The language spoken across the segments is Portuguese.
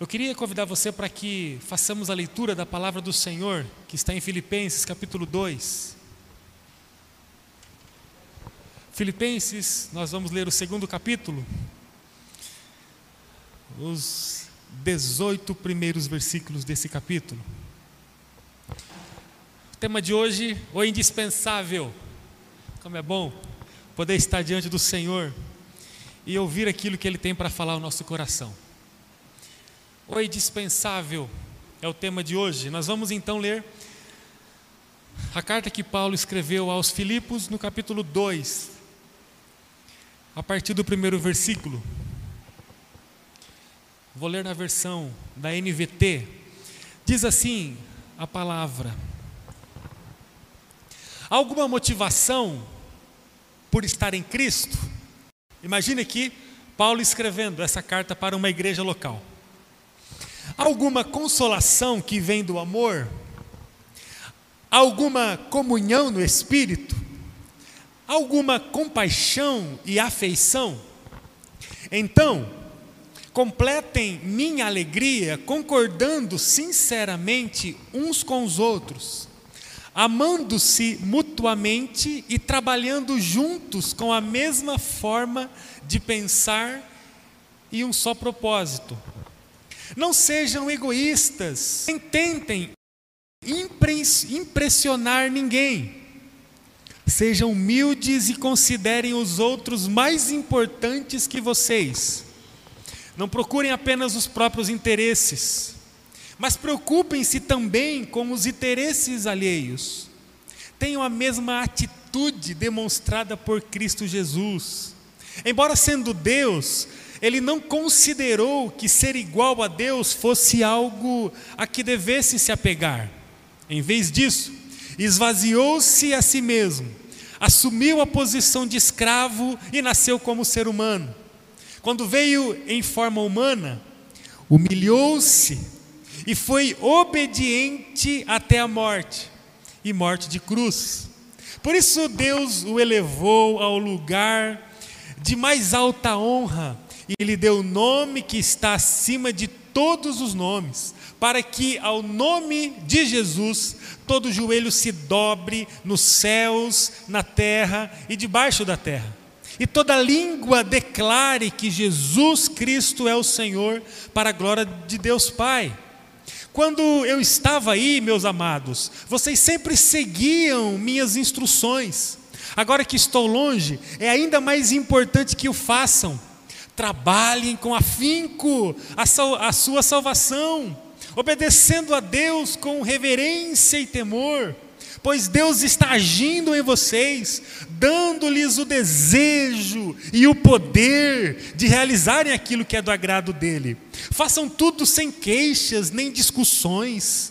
Eu queria convidar você para que façamos a leitura da palavra do Senhor, que está em Filipenses capítulo 2. Filipenses, nós vamos ler o segundo capítulo, os 18 primeiros versículos desse capítulo. O tema de hoje, o indispensável. Como é bom poder estar diante do Senhor e ouvir aquilo que Ele tem para falar ao nosso coração. O indispensável é o tema de hoje. Nós vamos então ler a carta que Paulo escreveu aos Filipos no capítulo 2, a partir do primeiro versículo. Vou ler na versão da NVT. Diz assim a palavra: Alguma motivação por estar em Cristo? Imagine aqui Paulo escrevendo essa carta para uma igreja local alguma consolação que vem do amor, alguma comunhão no espírito, alguma compaixão e afeição, então, completem minha alegria concordando sinceramente uns com os outros, amando-se mutuamente e trabalhando juntos com a mesma forma de pensar e um só propósito. Não sejam egoístas, nem tentem impressionar ninguém. Sejam humildes e considerem os outros mais importantes que vocês. Não procurem apenas os próprios interesses, mas preocupem-se também com os interesses alheios. Tenham a mesma atitude demonstrada por Cristo Jesus. Embora sendo Deus, ele não considerou que ser igual a Deus fosse algo a que devesse se apegar. Em vez disso, esvaziou-se a si mesmo, assumiu a posição de escravo e nasceu como ser humano. Quando veio em forma humana, humilhou-se e foi obediente até a morte e morte de cruz. Por isso Deus o elevou ao lugar de mais alta honra e lhe deu o nome que está acima de todos os nomes, para que ao nome de Jesus todo joelho se dobre nos céus, na terra e debaixo da terra. E toda língua declare que Jesus Cristo é o Senhor, para a glória de Deus Pai. Quando eu estava aí, meus amados, vocês sempre seguiam minhas instruções. Agora que estou longe, é ainda mais importante que o façam trabalhem com afinco a, sal, a sua salvação, obedecendo a Deus com reverência e temor, pois Deus está agindo em vocês, dando-lhes o desejo e o poder de realizarem aquilo que é do agrado dele. Façam tudo sem queixas nem discussões,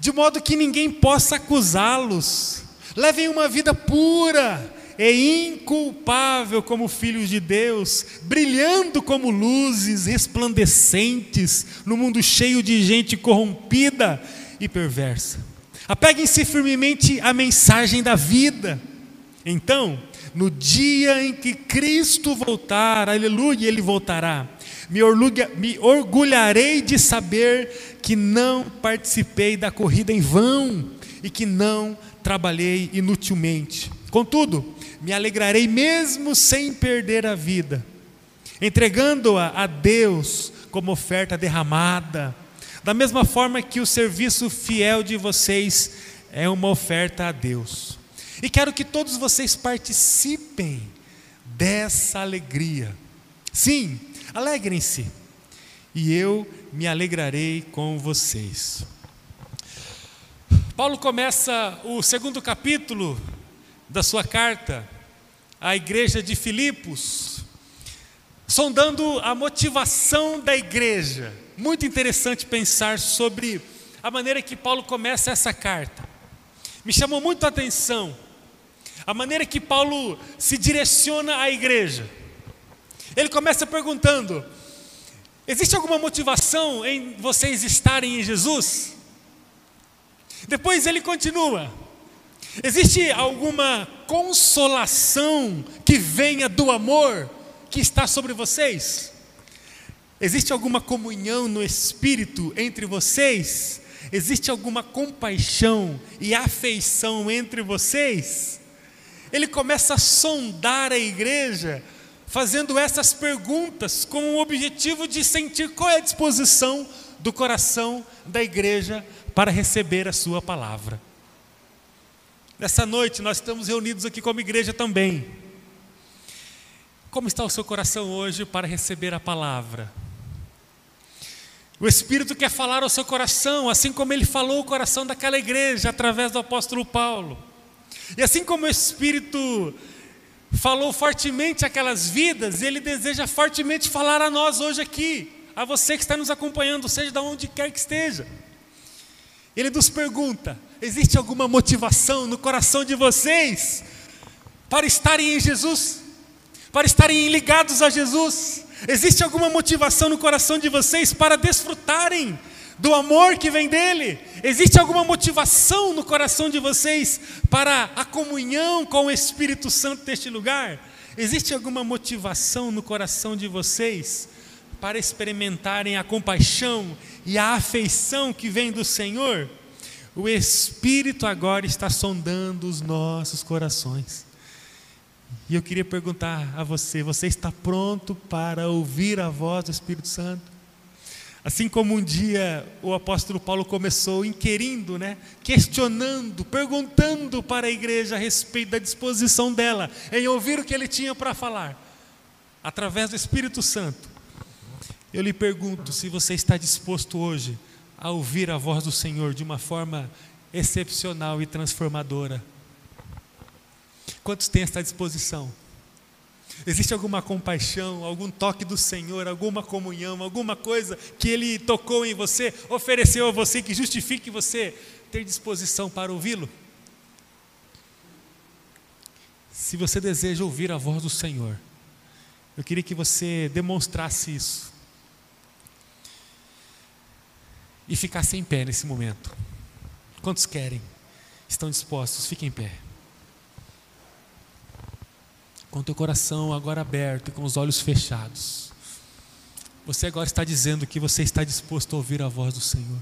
de modo que ninguém possa acusá-los. Levem uma vida pura, e inculpável como filhos de Deus, brilhando como luzes resplandecentes no mundo cheio de gente corrompida e perversa. Apeguem-se firmemente à mensagem da vida. Então, no dia em que Cristo voltar, aleluia, Ele voltará, me, orgulha, me orgulharei de saber que não participei da corrida em vão e que não trabalhei inutilmente. Contudo, me alegrarei mesmo sem perder a vida, entregando-a a Deus como oferta derramada, da mesma forma que o serviço fiel de vocês é uma oferta a Deus. E quero que todos vocês participem dessa alegria. Sim, alegrem-se, e eu me alegrarei com vocês. Paulo começa o segundo capítulo da sua carta à igreja de Filipos, sondando a motivação da igreja. Muito interessante pensar sobre a maneira que Paulo começa essa carta. Me chamou muito a atenção a maneira que Paulo se direciona à igreja. Ele começa perguntando: existe alguma motivação em vocês estarem em Jesus? Depois ele continua: Existe alguma consolação que venha do amor que está sobre vocês? Existe alguma comunhão no espírito entre vocês? Existe alguma compaixão e afeição entre vocês? Ele começa a sondar a igreja, fazendo essas perguntas com o objetivo de sentir qual é a disposição do coração da igreja para receber a sua palavra. Nessa noite nós estamos reunidos aqui como igreja também. Como está o seu coração hoje para receber a palavra? O Espírito quer falar ao seu coração, assim como ele falou o coração daquela igreja através do apóstolo Paulo. E assim como o Espírito falou fortemente aquelas vidas, ele deseja fortemente falar a nós hoje aqui, a você que está nos acompanhando, seja de onde quer que esteja. Ele nos pergunta: existe alguma motivação no coração de vocês para estarem em Jesus? Para estarem ligados a Jesus? Existe alguma motivação no coração de vocês para desfrutarem do amor que vem dele? Existe alguma motivação no coração de vocês para a comunhão com o Espírito Santo deste lugar? Existe alguma motivação no coração de vocês para experimentarem a compaixão e a afeição que vem do Senhor? O Espírito agora está sondando os nossos corações. E eu queria perguntar a você: você está pronto para ouvir a voz do Espírito Santo? Assim como um dia o apóstolo Paulo começou inquirindo, né, questionando, perguntando para a igreja a respeito da disposição dela em ouvir o que ele tinha para falar, através do Espírito Santo. Eu lhe pergunto se você está disposto hoje a ouvir a voz do Senhor de uma forma excepcional e transformadora. Quantos têm essa disposição? Existe alguma compaixão, algum toque do Senhor, alguma comunhão, alguma coisa que Ele tocou em você, ofereceu a você que justifique você ter disposição para ouvi-lo? Se você deseja ouvir a voz do Senhor, eu queria que você demonstrasse isso e ficasse em pé nesse momento. Quantos querem? Estão dispostos? Fiquem em pé com o teu coração agora aberto e com os olhos fechados. Você agora está dizendo que você está disposto a ouvir a voz do Senhor.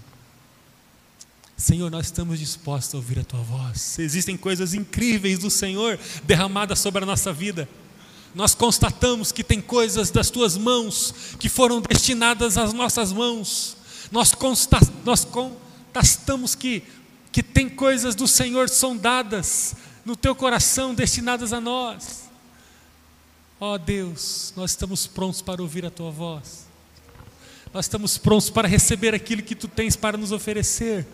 Senhor, nós estamos dispostos a ouvir a tua voz. Existem coisas incríveis do Senhor derramadas sobre a nossa vida. Nós constatamos que tem coisas das tuas mãos que foram destinadas às nossas mãos. Nós, consta, nós constatamos que, que tem coisas do Senhor sondadas no teu coração destinadas a nós. Ó oh Deus, nós estamos prontos para ouvir a tua voz. Nós estamos prontos para receber aquilo que tu tens para nos oferecer.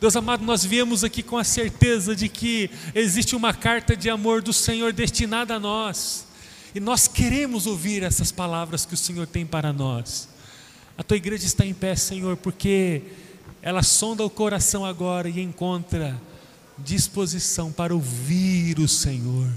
Deus amado, nós viemos aqui com a certeza de que existe uma carta de amor do Senhor destinada a nós. E nós queremos ouvir essas palavras que o Senhor tem para nós. A tua igreja está em pé, Senhor, porque ela sonda o coração agora e encontra disposição para ouvir o Senhor.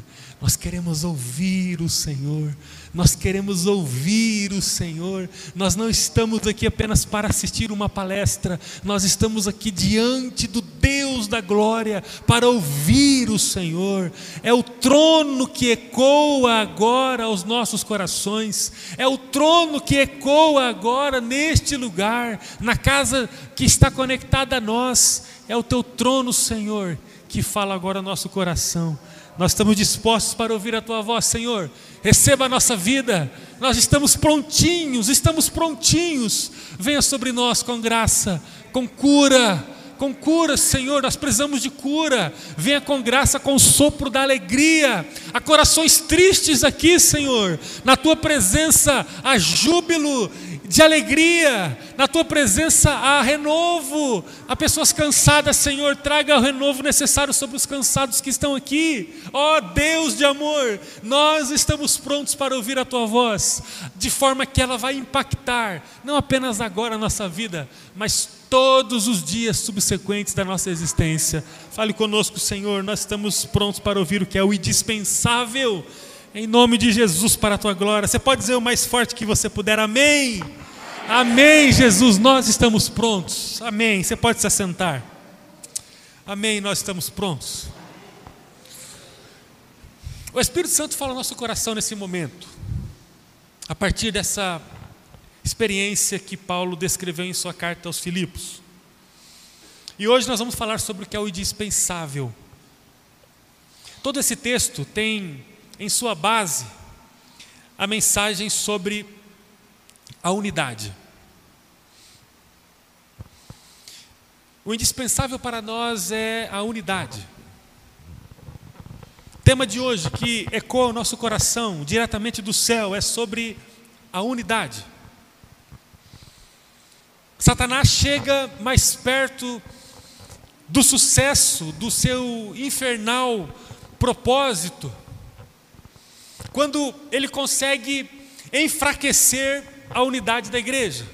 Nós queremos ouvir o Senhor, nós queremos ouvir o Senhor. Nós não estamos aqui apenas para assistir uma palestra, nós estamos aqui diante do Deus da glória para ouvir o Senhor. É o trono que ecoa agora aos nossos corações, é o trono que ecoa agora neste lugar, na casa que está conectada a nós. É o teu trono, Senhor, que fala agora ao nosso coração. Nós estamos dispostos para ouvir a tua voz, Senhor. Receba a nossa vida. Nós estamos prontinhos, estamos prontinhos. Venha sobre nós com graça, com cura, com cura, Senhor. Nós precisamos de cura. Venha com graça, com o sopro da alegria. Há corações tristes aqui, Senhor. Na tua presença há júbilo de alegria, na tua presença há renovo. Há pessoas cansadas, Senhor, traga o renovo necessário sobre os cansados que estão aqui. Ó oh, Deus de amor, nós estamos prontos para ouvir a tua voz, de forma que ela vai impactar, não apenas agora a nossa vida, mas todos os dias subsequentes da nossa existência. Fale conosco, Senhor, nós estamos prontos para ouvir o que é o indispensável. Em nome de Jesus, para a tua glória. Você pode dizer o mais forte que você puder. Amém. Amém, Jesus, nós estamos prontos. Amém. Você pode se assentar. Amém, nós estamos prontos. O Espírito Santo fala no nosso coração nesse momento, a partir dessa experiência que Paulo descreveu em sua carta aos Filipos. E hoje nós vamos falar sobre o que é o indispensável. Todo esse texto tem em sua base a mensagem sobre a unidade. O indispensável para nós é a unidade. Tema de hoje que ecoa o nosso coração diretamente do céu é sobre a unidade. Satanás chega mais perto do sucesso do seu infernal propósito quando ele consegue enfraquecer a unidade da igreja.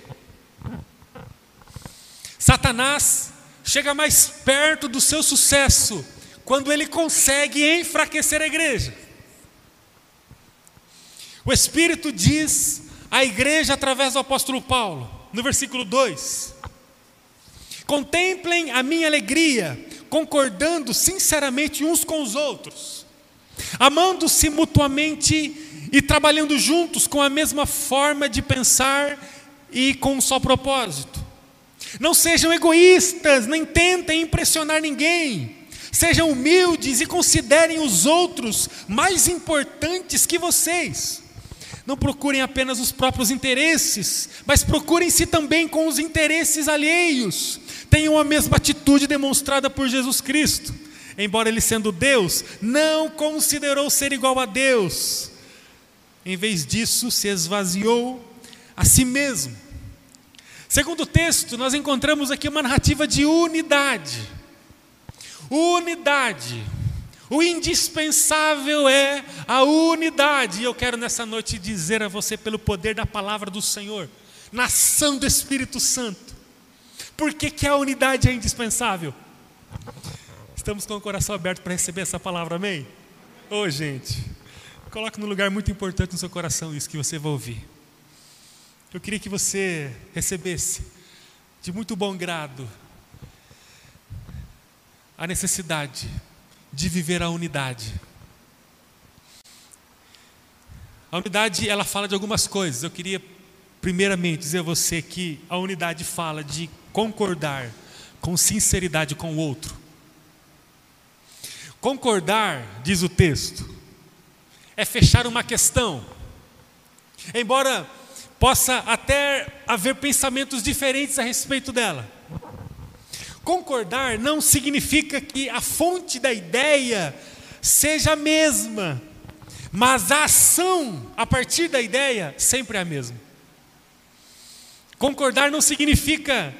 Satanás chega mais perto do seu sucesso quando ele consegue enfraquecer a igreja. O Espírito diz à igreja através do apóstolo Paulo, no versículo 2: Contemplem a minha alegria, concordando sinceramente uns com os outros, amando-se mutuamente e trabalhando juntos com a mesma forma de pensar e com um só propósito. Não sejam egoístas, nem tentem impressionar ninguém. Sejam humildes e considerem os outros mais importantes que vocês. Não procurem apenas os próprios interesses, mas procurem-se também com os interesses alheios. Tenham a mesma atitude demonstrada por Jesus Cristo. Embora ele sendo Deus, não considerou ser igual a Deus. Em vez disso, se esvaziou a si mesmo. Segundo o texto, nós encontramos aqui uma narrativa de unidade Unidade. O indispensável é a unidade. E eu quero nessa noite dizer a você, pelo poder da palavra do Senhor, nação do Espírito Santo, por que, que a unidade é indispensável? Estamos com o coração aberto para receber essa palavra, amém? Ô oh, gente, coloque num lugar muito importante no seu coração isso que você vai ouvir. Eu queria que você recebesse de muito bom grado a necessidade de viver a unidade. A unidade, ela fala de algumas coisas. Eu queria, primeiramente, dizer a você que a unidade fala de concordar com sinceridade com o outro. Concordar, diz o texto, é fechar uma questão. Embora possa até haver pensamentos diferentes a respeito dela. Concordar não significa que a fonte da ideia seja a mesma, mas a ação a partir da ideia sempre é a mesma. Concordar não significa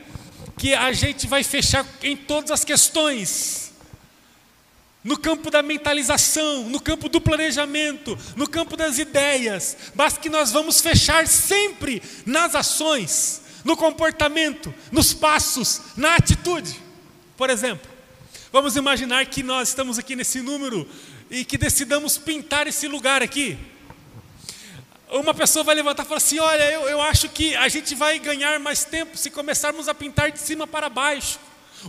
que a gente vai fechar em todas as questões. No campo da mentalização, no campo do planejamento, no campo das ideias, mas que nós vamos fechar sempre nas ações, no comportamento, nos passos, na atitude. Por exemplo, vamos imaginar que nós estamos aqui nesse número e que decidamos pintar esse lugar aqui. Uma pessoa vai levantar e falar assim: Olha, eu, eu acho que a gente vai ganhar mais tempo se começarmos a pintar de cima para baixo,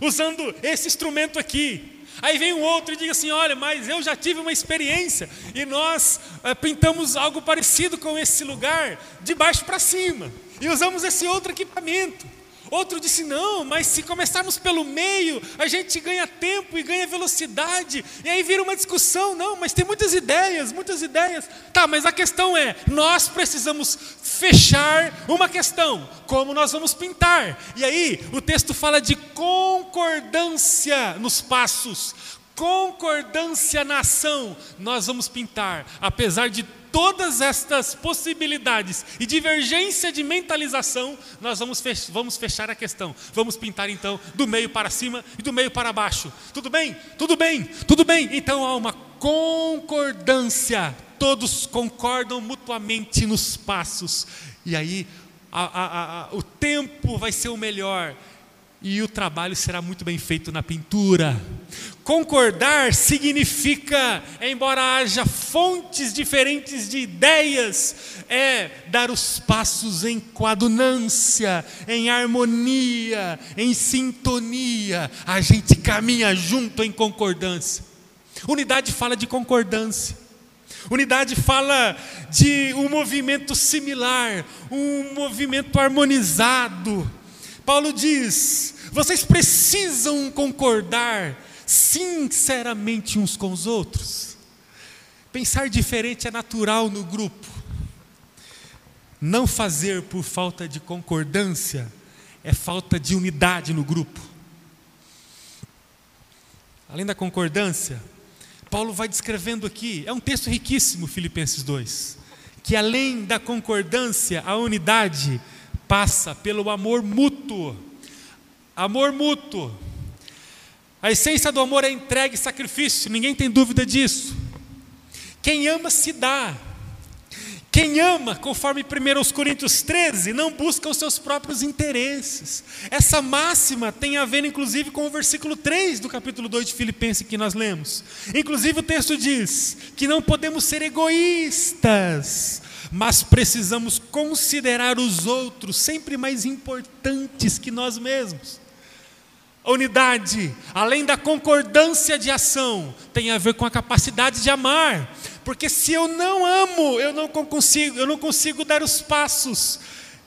usando esse instrumento aqui. Aí vem um outro e diz assim: Olha, mas eu já tive uma experiência e nós é, pintamos algo parecido com esse lugar, de baixo para cima, e usamos esse outro equipamento. Outro disse: não, mas se começarmos pelo meio, a gente ganha tempo e ganha velocidade. E aí vira uma discussão: não, mas tem muitas ideias, muitas ideias. Tá, mas a questão é: nós precisamos fechar uma questão: como nós vamos pintar? E aí o texto fala de concordância nos passos, concordância na ação. Nós vamos pintar, apesar de todas estas possibilidades e divergência de mentalização, nós vamos, fech vamos fechar a questão. Vamos pintar então do meio para cima e do meio para baixo. Tudo bem? Tudo bem? Tudo bem? Então há uma concordância. Todos concordam mutuamente nos passos. E aí a, a, a, o tempo vai ser o melhor e o trabalho será muito bem feito na pintura. Concordar significa, embora haja fontes diferentes de ideias, é dar os passos em coadunância, em harmonia, em sintonia. A gente caminha junto em concordância. Unidade fala de concordância. Unidade fala de um movimento similar, um movimento harmonizado. Paulo diz: vocês precisam concordar sinceramente uns com os outros. Pensar diferente é natural no grupo. Não fazer por falta de concordância é falta de unidade no grupo. Além da concordância, Paulo vai descrevendo aqui, é um texto riquíssimo, Filipenses 2, que além da concordância, a unidade passa pelo amor mútuo. Amor mútuo. A essência do amor é entrega e sacrifício, ninguém tem dúvida disso. Quem ama se dá. Quem ama, conforme 1 Coríntios 13, não busca os seus próprios interesses. Essa máxima tem a ver, inclusive, com o versículo 3 do capítulo 2 de Filipenses que nós lemos. Inclusive, o texto diz que não podemos ser egoístas, mas precisamos considerar os outros sempre mais importantes que nós mesmos. A unidade, além da concordância de ação, tem a ver com a capacidade de amar. Porque se eu não amo, eu não consigo, eu não consigo dar os passos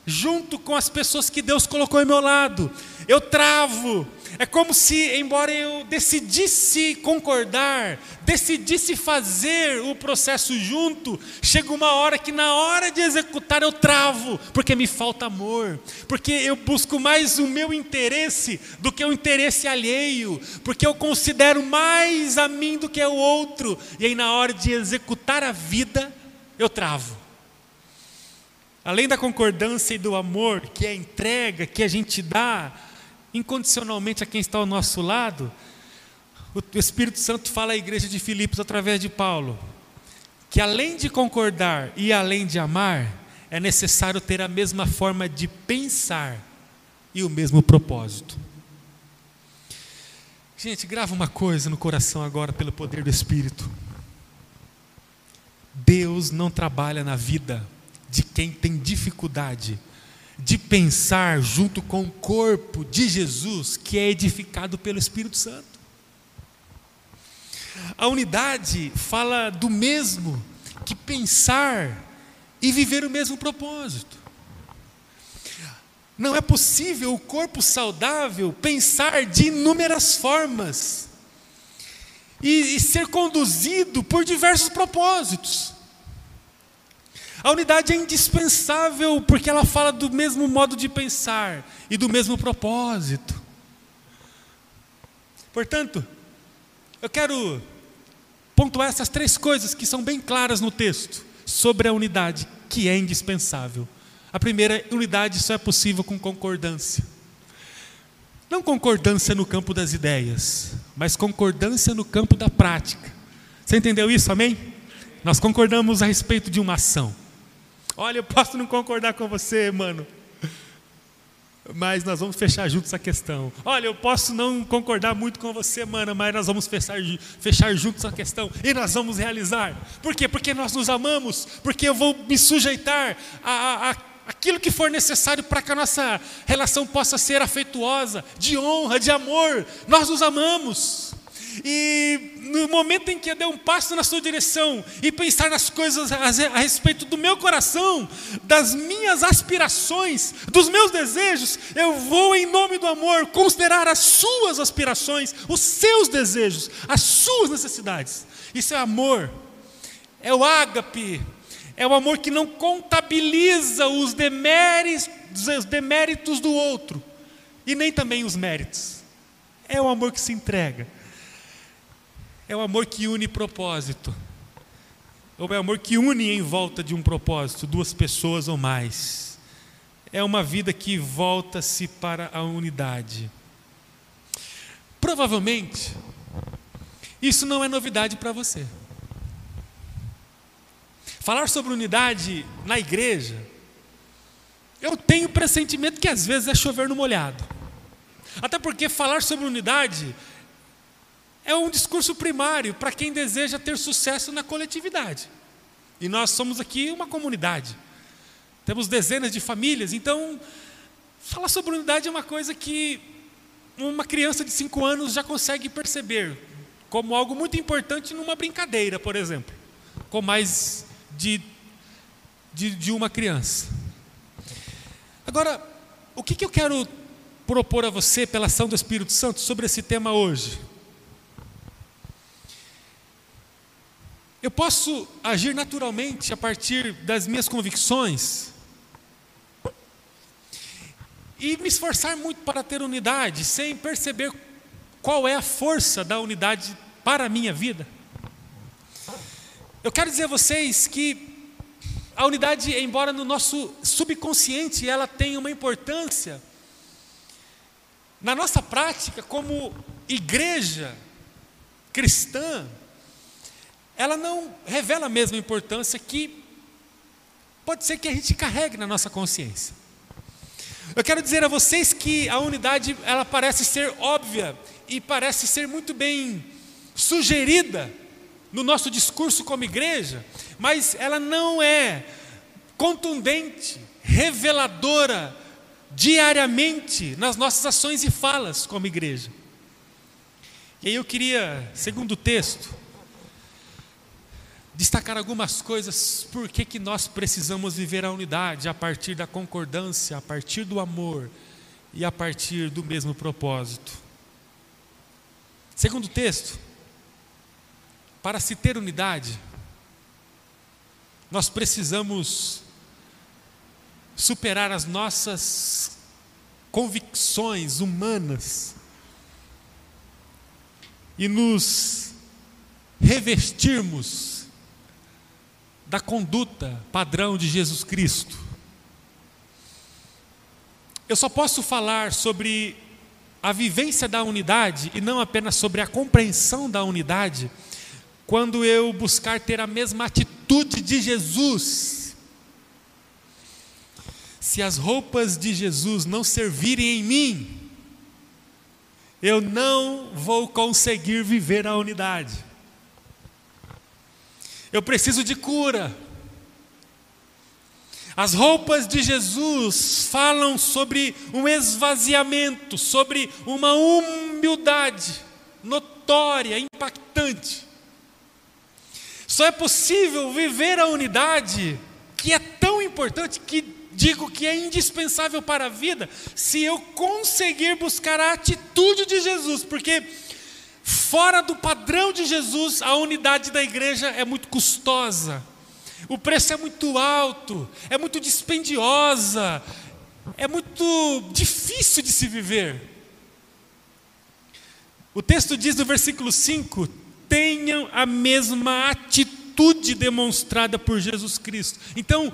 junto com as pessoas que Deus colocou ao meu lado. Eu travo, é como se, embora eu decidisse concordar, decidisse fazer o processo junto, chega uma hora que na hora de executar eu travo, porque me falta amor, porque eu busco mais o meu interesse do que o interesse alheio, porque eu considero mais a mim do que o outro, e aí na hora de executar a vida, eu travo. Além da concordância e do amor, que é a entrega que a gente dá, incondicionalmente a quem está ao nosso lado, o Espírito Santo fala à igreja de Filipos através de Paulo, que além de concordar e além de amar, é necessário ter a mesma forma de pensar e o mesmo propósito. Gente, grava uma coisa no coração agora pelo poder do Espírito. Deus não trabalha na vida de quem tem dificuldade de pensar junto com o corpo de Jesus, que é edificado pelo Espírito Santo. A unidade fala do mesmo que pensar e viver o mesmo propósito. Não é possível o corpo saudável pensar de inúmeras formas e, e ser conduzido por diversos propósitos. A unidade é indispensável porque ela fala do mesmo modo de pensar e do mesmo propósito. Portanto, eu quero pontuar essas três coisas que são bem claras no texto sobre a unidade, que é indispensável. A primeira, unidade só é possível com concordância. Não concordância no campo das ideias, mas concordância no campo da prática. Você entendeu isso, amém? Nós concordamos a respeito de uma ação. Olha, eu posso não concordar com você, mano. Mas nós vamos fechar juntos a questão. Olha, eu posso não concordar muito com você, mano, mas nós vamos fechar, fechar juntos a questão e nós vamos realizar. Por quê? Porque nós nos amamos, porque eu vou me sujeitar a, a, a aquilo que for necessário para que a nossa relação possa ser afetuosa, de honra, de amor. Nós nos amamos. E no momento em que eu der um passo na sua direção e pensar nas coisas a, respeito do meu coração, das minhas aspirações, dos meus desejos, eu vou, em nome do amor, considerar as suas aspirações, os seus desejos, as suas necessidades. Isso é amor, é o ágape, é o amor que não contabiliza os deméritos, os deméritos do outro e nem também os méritos. É o amor que se entrega. É o amor que une propósito. Ou é o amor que une em volta de um propósito, duas pessoas ou mais. É uma vida que volta-se para a unidade. Provavelmente, isso não é novidade para você. Falar sobre unidade na igreja, eu tenho pressentimento que às vezes é chover no molhado. Até porque falar sobre unidade é um discurso primário para quem deseja ter sucesso na coletividade. E nós somos aqui uma comunidade. Temos dezenas de famílias, então falar sobre unidade é uma coisa que uma criança de 5 anos já consegue perceber como algo muito importante numa brincadeira, por exemplo. com mais de, de, de uma criança. Agora, o que, que eu quero propor a você, pela ação do Espírito Santo, sobre esse tema hoje? Eu posso agir naturalmente a partir das minhas convicções e me esforçar muito para ter unidade, sem perceber qual é a força da unidade para a minha vida. Eu quero dizer a vocês que a unidade, embora no nosso subconsciente ela tenha uma importância, na nossa prática como igreja cristã, ela não revela a mesma importância que pode ser que a gente carregue na nossa consciência. Eu quero dizer a vocês que a unidade ela parece ser óbvia e parece ser muito bem sugerida no nosso discurso como igreja, mas ela não é contundente, reveladora diariamente nas nossas ações e falas como igreja. E aí eu queria, segundo o texto, destacar algumas coisas por que, que nós precisamos viver a unidade a partir da concordância, a partir do amor e a partir do mesmo propósito. Segundo texto, para se ter unidade, nós precisamos superar as nossas convicções humanas e nos revestirmos da conduta padrão de Jesus Cristo. Eu só posso falar sobre a vivência da unidade e não apenas sobre a compreensão da unidade, quando eu buscar ter a mesma atitude de Jesus. Se as roupas de Jesus não servirem em mim, eu não vou conseguir viver a unidade. Eu preciso de cura. As roupas de Jesus falam sobre um esvaziamento, sobre uma humildade notória, impactante. Só é possível viver a unidade, que é tão importante, que digo que é indispensável para a vida, se eu conseguir buscar a atitude de Jesus, porque Fora do padrão de Jesus, a unidade da igreja é muito custosa, o preço é muito alto, é muito dispendiosa, é muito difícil de se viver. O texto diz no versículo 5: tenham a mesma atitude demonstrada por Jesus Cristo. Então,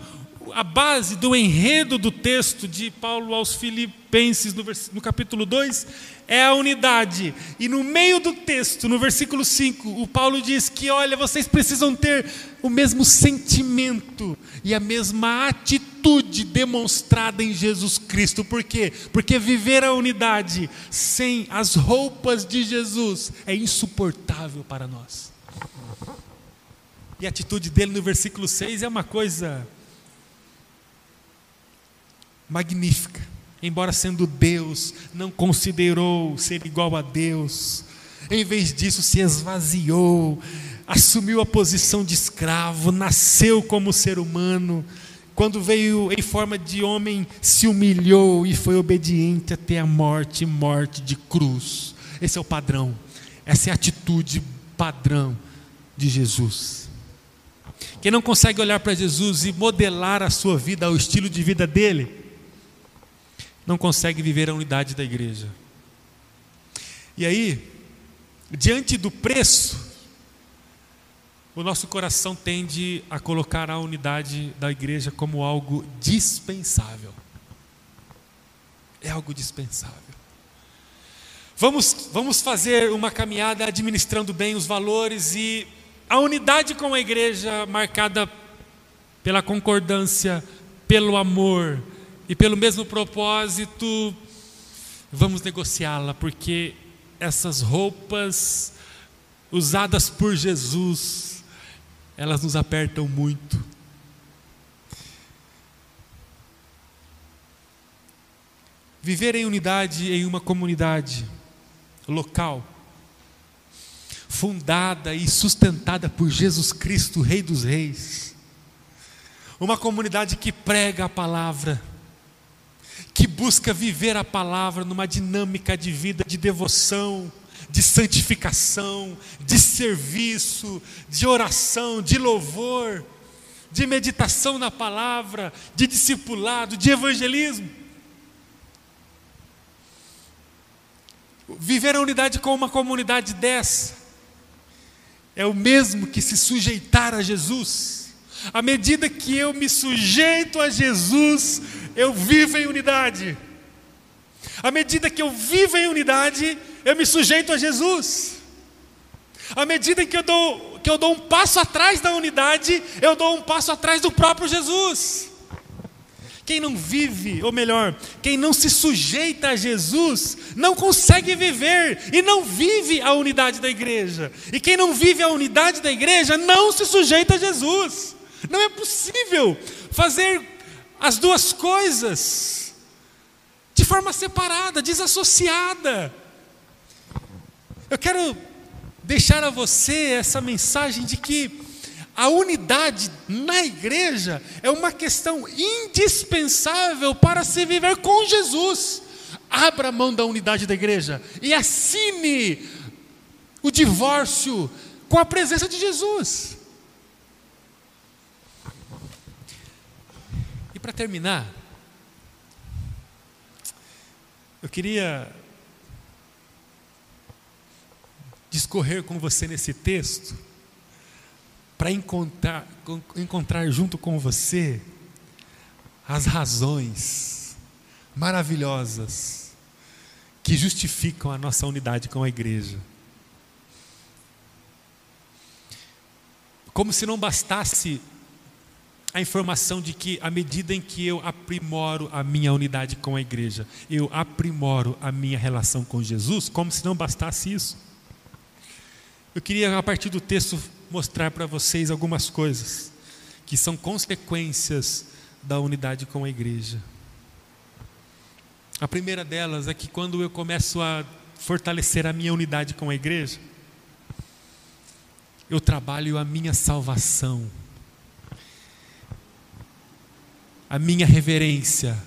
a base do enredo do texto de Paulo aos Filipenses, no, capítulo 2, é a unidade. E no meio do texto, no versículo 5, o Paulo diz que, olha, vocês precisam ter o mesmo sentimento e a mesma atitude demonstrada em Jesus Cristo. Por quê? Porque viver a unidade sem as roupas de Jesus é insuportável para nós. E a atitude dele no versículo 6 é uma coisa magnífica embora sendo Deus, não considerou ser igual a Deus. Em vez disso, se esvaziou, assumiu a posição de escravo, nasceu como ser humano. Quando veio em forma de homem, se humilhou e foi obediente até a morte morte de cruz. Esse é o padrão, essa é a atitude padrão de Jesus. Quem não consegue olhar para Jesus e modelar a sua vida ao estilo de vida dele, não consegue viver a unidade da igreja. E aí, diante do preço, o nosso coração tende a colocar a unidade da igreja como algo dispensável. É algo dispensável. Vamos, vamos fazer uma caminhada administrando bem os valores e a unidade com a igreja marcada pela concordância, pelo amor, e pelo mesmo propósito, vamos negociá-la, porque essas roupas usadas por Jesus, elas nos apertam muito. Viver em unidade em uma comunidade local fundada e sustentada por Jesus Cristo, Rei dos Reis. Uma comunidade que prega a palavra, que busca viver a palavra numa dinâmica de vida de devoção, de santificação, de serviço, de oração, de louvor, de meditação na palavra, de discipulado, de evangelismo. Viver a unidade com uma comunidade dessa é o mesmo que se sujeitar a Jesus. À medida que eu me sujeito a Jesus, eu vivo em unidade. À medida que eu vivo em unidade, eu me sujeito a Jesus. À medida que eu dou, que eu dou um passo atrás da unidade, eu dou um passo atrás do próprio Jesus. Quem não vive, ou melhor, quem não se sujeita a Jesus, não consegue viver e não vive a unidade da igreja. E quem não vive a unidade da igreja não se sujeita a Jesus. Não é possível fazer as duas coisas de forma separada, desassociada. Eu quero deixar a você essa mensagem de que a unidade na igreja é uma questão indispensável para se viver com Jesus. Abra mão da unidade da igreja e assine o divórcio com a presença de Jesus. Para terminar, eu queria discorrer com você nesse texto para encontrar, encontrar junto com você as razões maravilhosas que justificam a nossa unidade com a igreja. Como se não bastasse a informação de que, à medida em que eu aprimoro a minha unidade com a igreja, eu aprimoro a minha relação com Jesus, como se não bastasse isso. Eu queria, a partir do texto, mostrar para vocês algumas coisas que são consequências da unidade com a igreja. A primeira delas é que quando eu começo a fortalecer a minha unidade com a igreja, eu trabalho a minha salvação, a minha reverência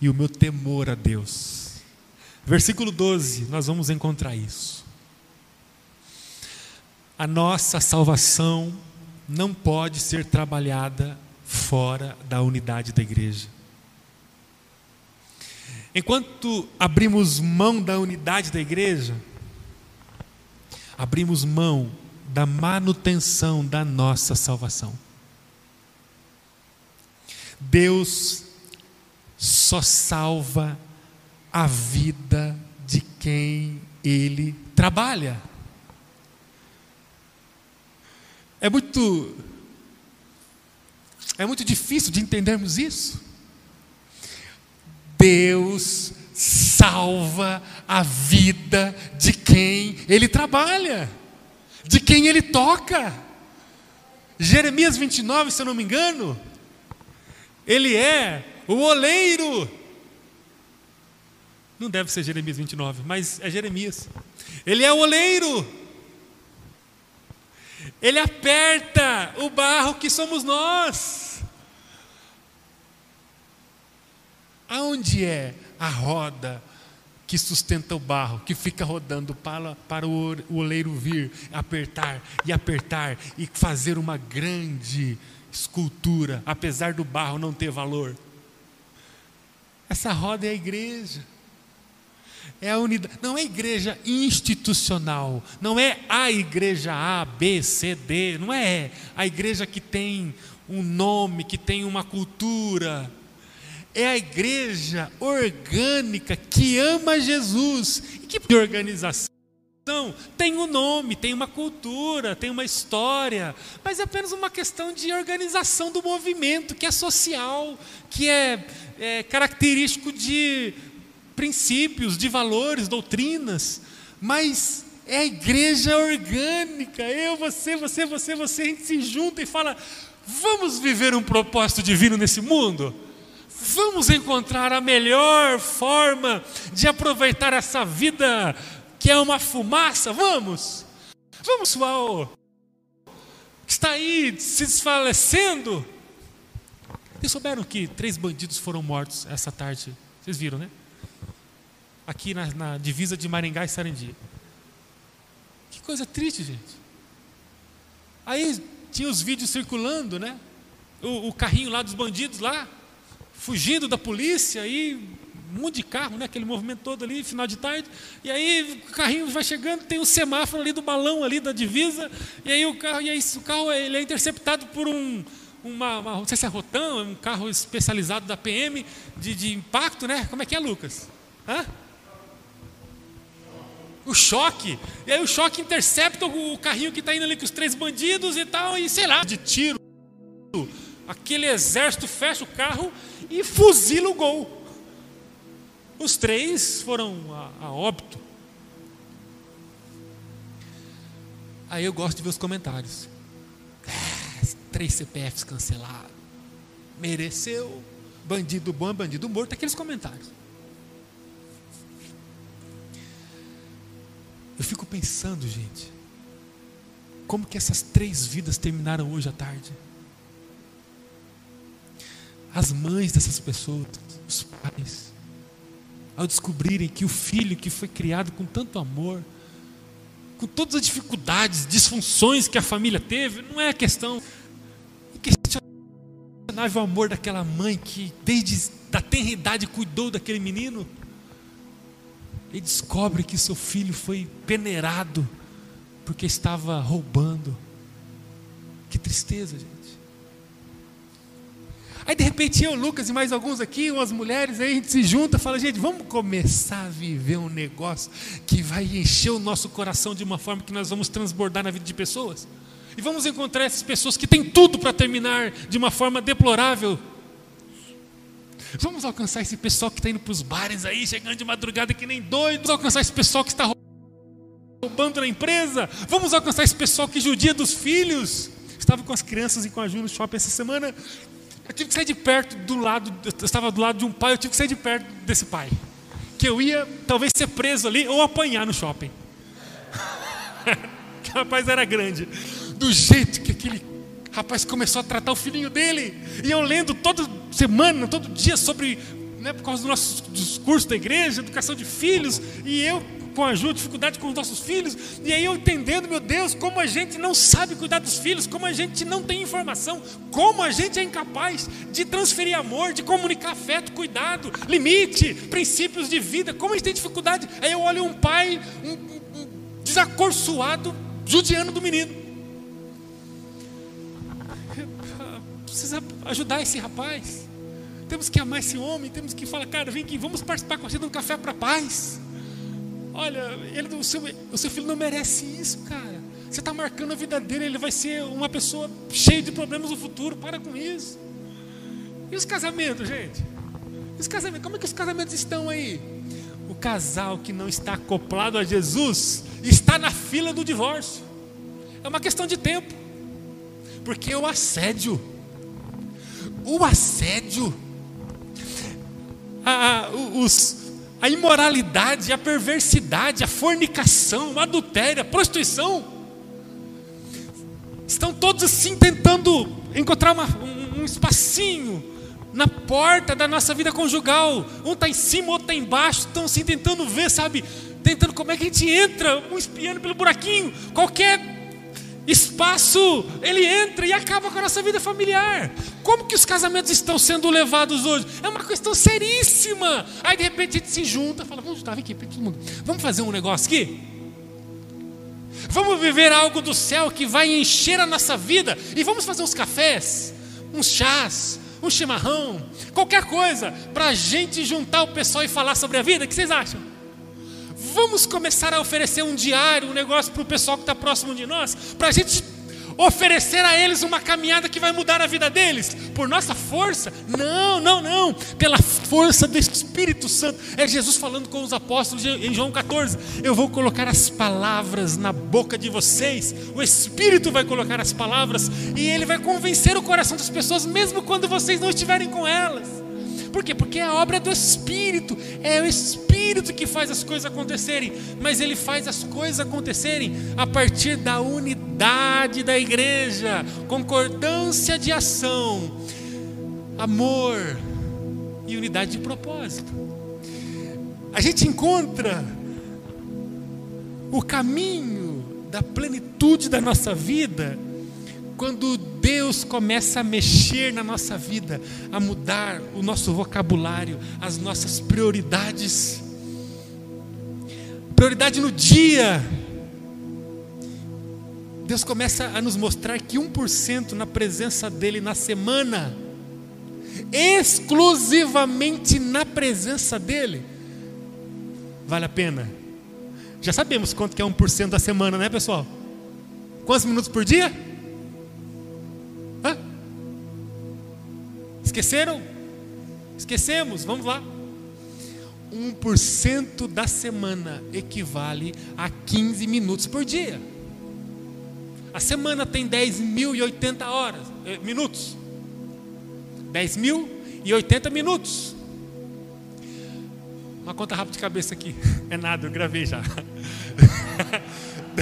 e o meu temor a Deus. Versículo 12, nós vamos encontrar isso. A nossa salvação não pode ser trabalhada fora da unidade da igreja. Enquanto abrimos mão da unidade da igreja, abrimos mão da manutenção da nossa salvação. Deus só salva a vida de quem Ele trabalha. É muito é muito difícil de entendermos isso. Deus salva a vida de quem ele trabalha, de quem ele toca. Jeremias 29, se eu não me engano, ele é o oleiro. Não deve ser Jeremias 29, mas é Jeremias. Ele é o oleiro. Ele aperta o barro que somos nós. Aonde é a roda que sustenta o barro, que fica rodando para, para o oleiro vir, apertar e apertar e fazer uma grande escultura, apesar do barro não ter valor? Essa roda é a igreja é a unidade, não é igreja institucional, não é a igreja A, B, C, D, não é a igreja que tem um nome, que tem uma cultura. É a igreja orgânica que ama Jesus. E que de organização? Tem um nome, tem uma cultura, tem uma história, mas é apenas uma questão de organização do movimento, que é social, que é, é característico de princípios, de valores, doutrinas, mas é a igreja orgânica. Eu, você, você, você, você, a gente se junta e fala: vamos viver um propósito divino nesse mundo? Vamos encontrar a melhor forma de aproveitar essa vida que é uma fumaça? Vamos! Vamos, pessoal, que está aí se desfalecendo. Vocês souberam que três bandidos foram mortos essa tarde? Vocês viram, né? Aqui na, na divisa de Maringá e Sarandia. Que coisa triste, gente. Aí tinha os vídeos circulando, né? O, o carrinho lá dos bandidos lá, fugindo da polícia, aí monte de carro, né? Aquele movimento todo ali, final de tarde. E aí o carrinho vai chegando, tem um semáforo ali do balão ali da divisa. E aí o carro, e aí o carro ele é interceptado por um, uma, uma, não sei se é Rotan, um carro especializado da PM de, de impacto, né? Como é que é, Lucas? Hã? o choque. E aí o choque intercepta o carrinho que está indo ali com os três bandidos e tal, e sei lá, de tiro. Aquele exército fecha o carro e fuzila o gol. Os três foram a, a óbito. Aí eu gosto de ver os comentários. Ah, três CPFs cancelados. Mereceu. Bandido bom, bandido morto. Aqueles comentários. Eu fico pensando, gente, como que essas três vidas terminaram hoje à tarde? As mães dessas pessoas, os pais, ao descobrirem que o filho que foi criado com tanto amor, com todas as dificuldades, disfunções que a família teve, não é a questão questionável o amor daquela mãe que desde da tenra idade cuidou daquele menino e descobre que seu filho foi peneirado porque estava roubando. Que tristeza, gente. Aí de repente eu, Lucas e mais alguns aqui, umas mulheres, aí a gente se junta fala, gente, vamos começar a viver um negócio que vai encher o nosso coração de uma forma que nós vamos transbordar na vida de pessoas. E vamos encontrar essas pessoas que têm tudo para terminar de uma forma deplorável, Vamos alcançar esse pessoal que está indo para os bares aí, chegando de madrugada que nem doido. Vamos alcançar esse pessoal que está roubando na empresa. Vamos alcançar esse pessoal que judia dos filhos. Estava com as crianças e com a Ju no shopping essa semana. Eu tive que sair de perto do lado, eu estava do lado de um pai, eu tive que sair de perto desse pai. Que eu ia talvez ser preso ali ou apanhar no shopping. que o rapaz era grande. Do jeito que aquele rapaz começou a tratar o filhinho dele. E eu lendo toda semana, todo dia sobre, né, por causa do nosso discurso da igreja, educação de filhos, e eu com ajuda, dificuldade com os nossos filhos, e aí eu entendendo, meu Deus, como a gente não sabe cuidar dos filhos, como a gente não tem informação, como a gente é incapaz de transferir amor, de comunicar afeto, cuidado, limite, princípios de vida, como a gente tem dificuldade. Aí eu olho um pai um, um, desacorçoado, judiando do menino. precisa ajudar esse rapaz. Temos que amar esse homem, temos que falar, cara, vem aqui, vamos participar com você de um café para paz. Olha, ele, o, seu, o seu filho não merece isso, cara. Você está marcando a vida dele, ele vai ser uma pessoa cheia de problemas no futuro. Para com isso. E os casamentos, gente? Os casamentos, como é que os casamentos estão aí? O casal que não está acoplado a Jesus está na fila do divórcio. É uma questão de tempo. Porque o assédio o assédio, a, os, a imoralidade, a perversidade, a fornicação, o adultério, a prostituição, estão todos assim tentando encontrar uma, um, um espacinho na porta da nossa vida conjugal. Um está em cima, outro está embaixo, estão assim tentando ver, sabe? Tentando como é que a gente entra, um espiando pelo buraquinho. Qualquer espaço, ele entra e acaba com a nossa vida familiar. Como que os casamentos estão sendo levados hoje? É uma questão seríssima. Aí de repente a gente se junta, fala, vamos juntar, vem aqui, todo mundo. Vamos fazer um negócio aqui? Vamos viver algo do céu que vai encher a nossa vida e vamos fazer uns cafés, uns chás, um chimarrão, qualquer coisa, para a gente juntar o pessoal e falar sobre a vida. O que vocês acham? Vamos começar a oferecer um diário, um negócio para o pessoal que está próximo de nós, para a gente oferecer a eles uma caminhada que vai mudar a vida deles, por nossa força? Não, não, não, pela força do Espírito Santo. É Jesus falando com os apóstolos em João 14: Eu vou colocar as palavras na boca de vocês, o Espírito vai colocar as palavras e ele vai convencer o coração das pessoas, mesmo quando vocês não estiverem com elas. Por quê? Porque é a obra do Espírito, é o Espírito que faz as coisas acontecerem, mas Ele faz as coisas acontecerem a partir da unidade da igreja, concordância de ação, amor e unidade de propósito. A gente encontra o caminho da plenitude da nossa vida quando Deus começa a mexer na nossa vida, a mudar o nosso vocabulário, as nossas prioridades. Prioridade no dia. Deus começa a nos mostrar que 1% na presença dEle na semana, exclusivamente na presença dEle, vale a pena. Já sabemos quanto que é 1% da semana, né pessoal? Quantos minutos por dia? Esqueceram? Esquecemos, vamos lá. 1% da semana equivale a 15 minutos por dia. A semana tem 10.080 horas, eh, minutos. 10.080 minutos. Uma conta rápida de cabeça aqui. É nada, eu gravei já.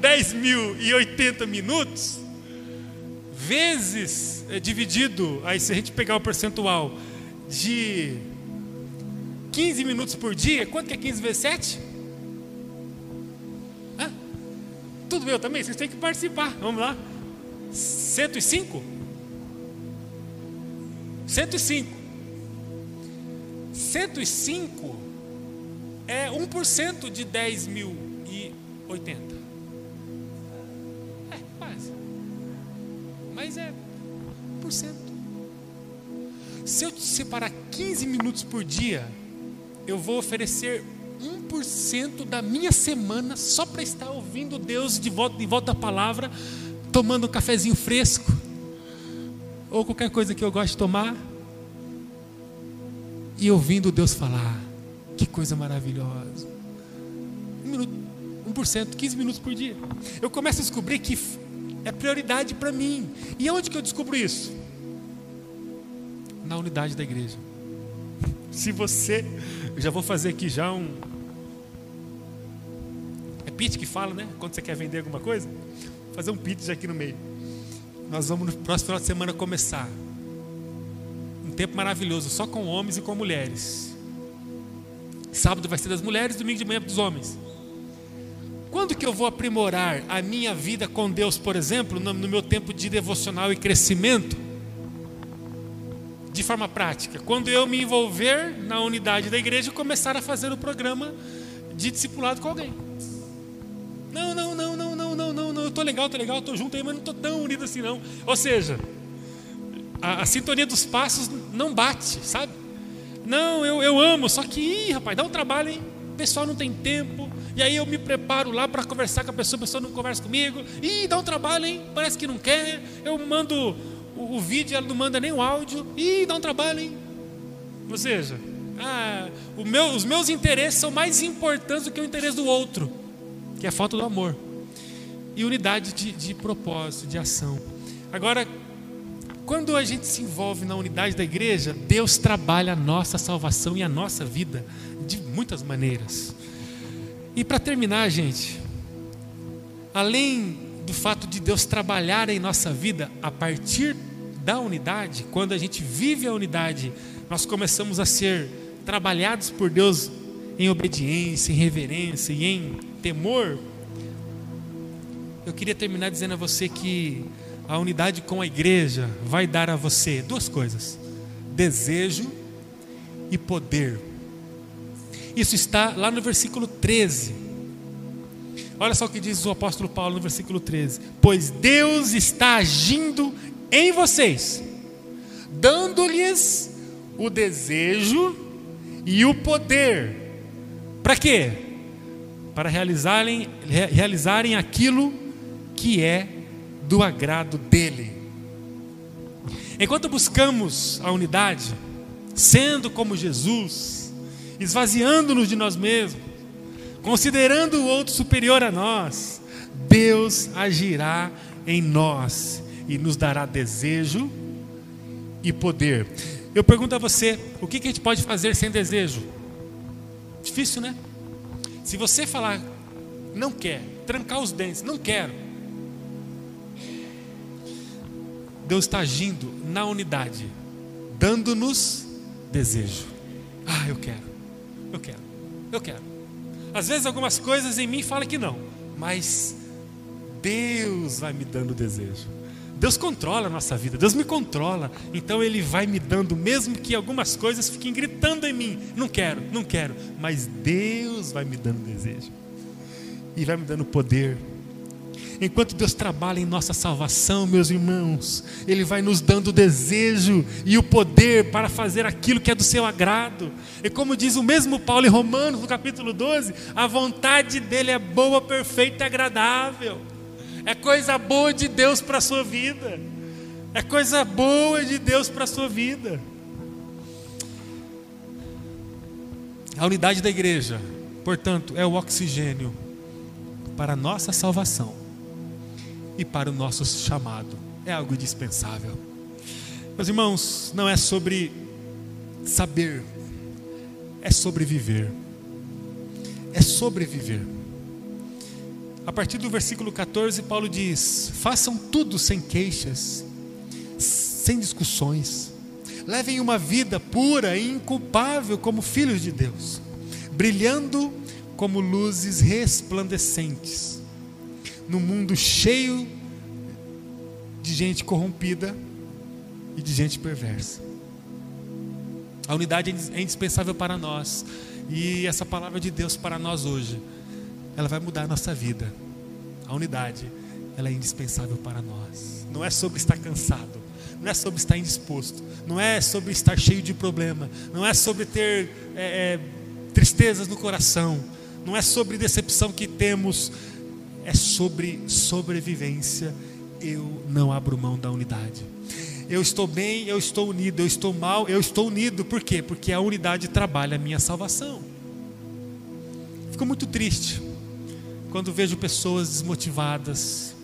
10.080 minutos vezes é, dividido, aí se a gente pegar o percentual de 15 minutos por dia, quanto que é 15 vezes 7? Hã? Tudo meu também, vocês têm que participar. Vamos lá. 105? 105. 105 é 1% de 10.080. mas é 1%. Se eu te separar 15 minutos por dia, eu vou oferecer 1% da minha semana só para estar ouvindo Deus de volta, de volta à palavra, tomando um cafezinho fresco, ou qualquer coisa que eu gosto de tomar, e ouvindo Deus falar. Que coisa maravilhosa. Um minuto, 1%, 15 minutos por dia. Eu começo a descobrir que é prioridade para mim. E onde que eu descubro isso? Na unidade da igreja. Se você, eu já vou fazer aqui já um é pitch que fala, né? Quando você quer vender alguma coisa, vou fazer um pitch aqui no meio. Nós vamos no próximo final de semana começar um tempo maravilhoso só com homens e com mulheres. Sábado vai ser das mulheres, domingo de manhã dos homens. Quando que eu vou aprimorar a minha vida com Deus, por exemplo, no, meu tempo de devocional e crescimento? De forma prática, quando eu me envolver na unidade da igreja e começar a fazer o programa de discipulado com alguém. Não, não, não, não, não, não, não, não. Eu tô legal, tô legal, tô junto aí, mas não tô tão unido assim não. Ou seja, a, a sintonia dos passos não bate, sabe? Não, eu, eu amo, só que, ih, rapaz, dá um trabalho, hein? O pessoal não tem tempo, e aí eu me preparo lá para conversar com a pessoa, a pessoa não conversa comigo. Ih, dá um trabalho, hein? Parece que não quer. Eu mando o, o vídeo, ela não manda nem o áudio. Ih, dá um trabalho, hein? Ou seja, ah, meu, os meus interesses são mais importantes do que o interesse do outro, que é a falta do amor. E unidade de, de propósito, de ação. Agora, quando a gente se envolve na unidade da igreja, Deus trabalha a nossa salvação e a nossa vida de muitas maneiras. E para terminar, gente, além do fato de Deus trabalhar em nossa vida a partir da unidade, quando a gente vive a unidade, nós começamos a ser trabalhados por Deus em obediência, em reverência e em temor. Eu queria terminar dizendo a você que a unidade com a igreja vai dar a você duas coisas: desejo e poder isso está lá no versículo 13. Olha só o que diz o apóstolo Paulo no versículo 13: Pois Deus está agindo em vocês, dando-lhes o desejo e o poder. Para quê? Para realizarem, realizarem aquilo que é do agrado dele. Enquanto buscamos a unidade, sendo como Jesus, esvaziando-nos de nós mesmos, considerando o outro superior a nós, Deus agirá em nós e nos dará desejo e poder. Eu pergunto a você: o que, a gente pode fazer sem desejo? Difícil, né? Se você falar, não quer, trancar os dentes, não quero. Deus está agindo na unidade, dando-nos desejo. Ah, eu quero, eu quero, eu quero. Às vezes algumas coisas em mim falam que não, mas Deus vai me dando desejo. Deus controla a nossa vida, Deus me controla. Então Ele vai me dando, mesmo que algumas coisas fiquem gritando em mim: não quero, não quero. Mas Deus vai me dando desejo, e vai me dando poder. Enquanto Deus trabalha em nossa salvação, meus irmãos, Ele vai nos dando o desejo e o poder para fazer aquilo que é do seu agrado. E como diz o mesmo Paulo em Romanos, no capítulo 12, a vontade dele é boa, perfeita e agradável. É coisa boa de Deus para a sua vida. É coisa boa de Deus para a sua vida. A unidade da igreja, portanto, é o oxigênio para a nossa salvação e para o nosso chamado. É algo indispensável. Meus irmãos, não é sobre saber, é sobre viver. É sobreviver. A partir do versículo 14, Paulo diz: Façam tudo sem queixas, sem discussões. Levem uma vida pura e inculpável como filhos de Deus, brilhando como luzes resplandecentes, no mundo cheio de gente corrompida e de gente perversa. A unidade é indispensável para nós, e essa palavra de Deus para nós hoje ela vai mudar a nossa vida. A unidade, ela é indispensável para nós. Não é sobre estar cansado, não é sobre estar indisposto, não é sobre estar cheio de problema, não é sobre ter é, é, tristezas no coração, não é sobre decepção que temos, é sobre sobrevivência. Eu não abro mão da unidade. Eu estou bem, eu estou unido, eu estou mal, eu estou unido. Por quê? Porque a unidade trabalha a minha salvação. Fico muito triste quando vejo pessoas desmotivadas,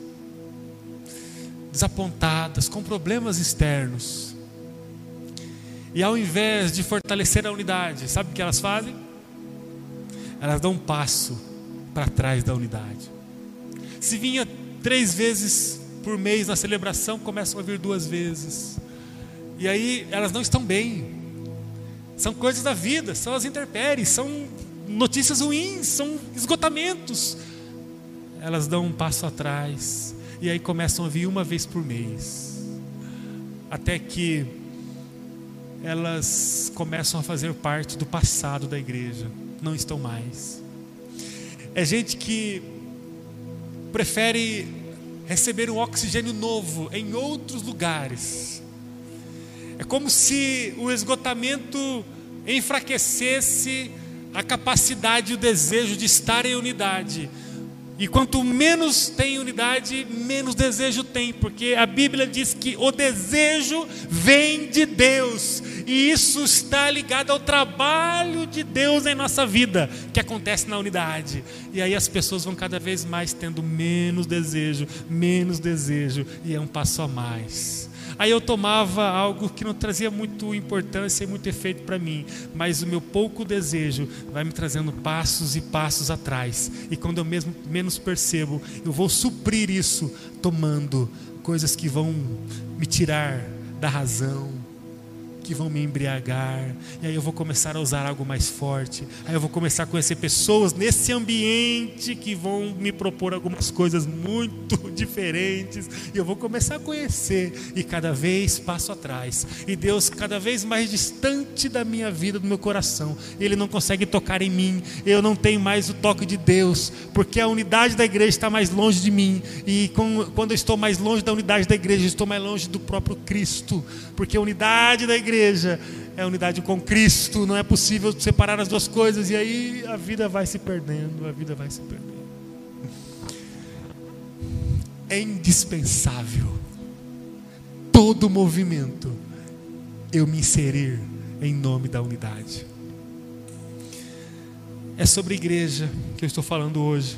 desapontadas, com problemas externos. E ao invés de fortalecer a unidade, sabe o que elas fazem? Elas dão um passo para trás da unidade. Se vinha três vezes por mês na celebração, começam a vir duas vezes. E aí elas não estão bem. São coisas da vida, são as intempéries, são notícias ruins, são esgotamentos, elas dão um passo atrás e aí começam a vir uma vez por mês, até que elas começam a fazer parte do passado da igreja, não estão mais. É gente que prefere receber um oxigênio novo em outros lugares. É como se o esgotamento enfraquecesse a capacidade e o desejo de estar em unidade e quanto menos tem unidade, menos desejo tem, porque a Bíblia diz que o desejo vem de Deus, e isso está ligado ao trabalho de Deus em nossa vida, que acontece na unidade. E aí as pessoas vão cada vez mais tendo menos desejo, menos desejo, e é um passo a mais. Aí eu tomava algo que não trazia muito importância e muito efeito para mim, mas o meu pouco desejo vai me trazendo passos e passos atrás. E quando eu mesmo menos percebo, eu vou suprir isso tomando coisas que vão me tirar da razão, que vão me embriagar, e aí eu vou começar a usar algo mais forte, aí eu vou começar a conhecer pessoas nesse ambiente que vão me propor algumas coisas muito diferentes, e eu vou começar a conhecer, e cada vez passo atrás, e Deus cada vez mais distante da minha vida, do meu coração, Ele não consegue tocar em mim, eu não tenho mais o toque de Deus, porque a unidade da igreja está mais longe de mim, e quando eu estou mais longe da unidade da igreja, eu estou mais longe do próprio Cristo, porque a unidade da igreja igreja é unidade com Cristo, não é possível separar as duas coisas, e aí a vida vai se perdendo, a vida vai se perdendo. É indispensável todo movimento eu me inserir em nome da unidade. É sobre igreja que eu estou falando hoje.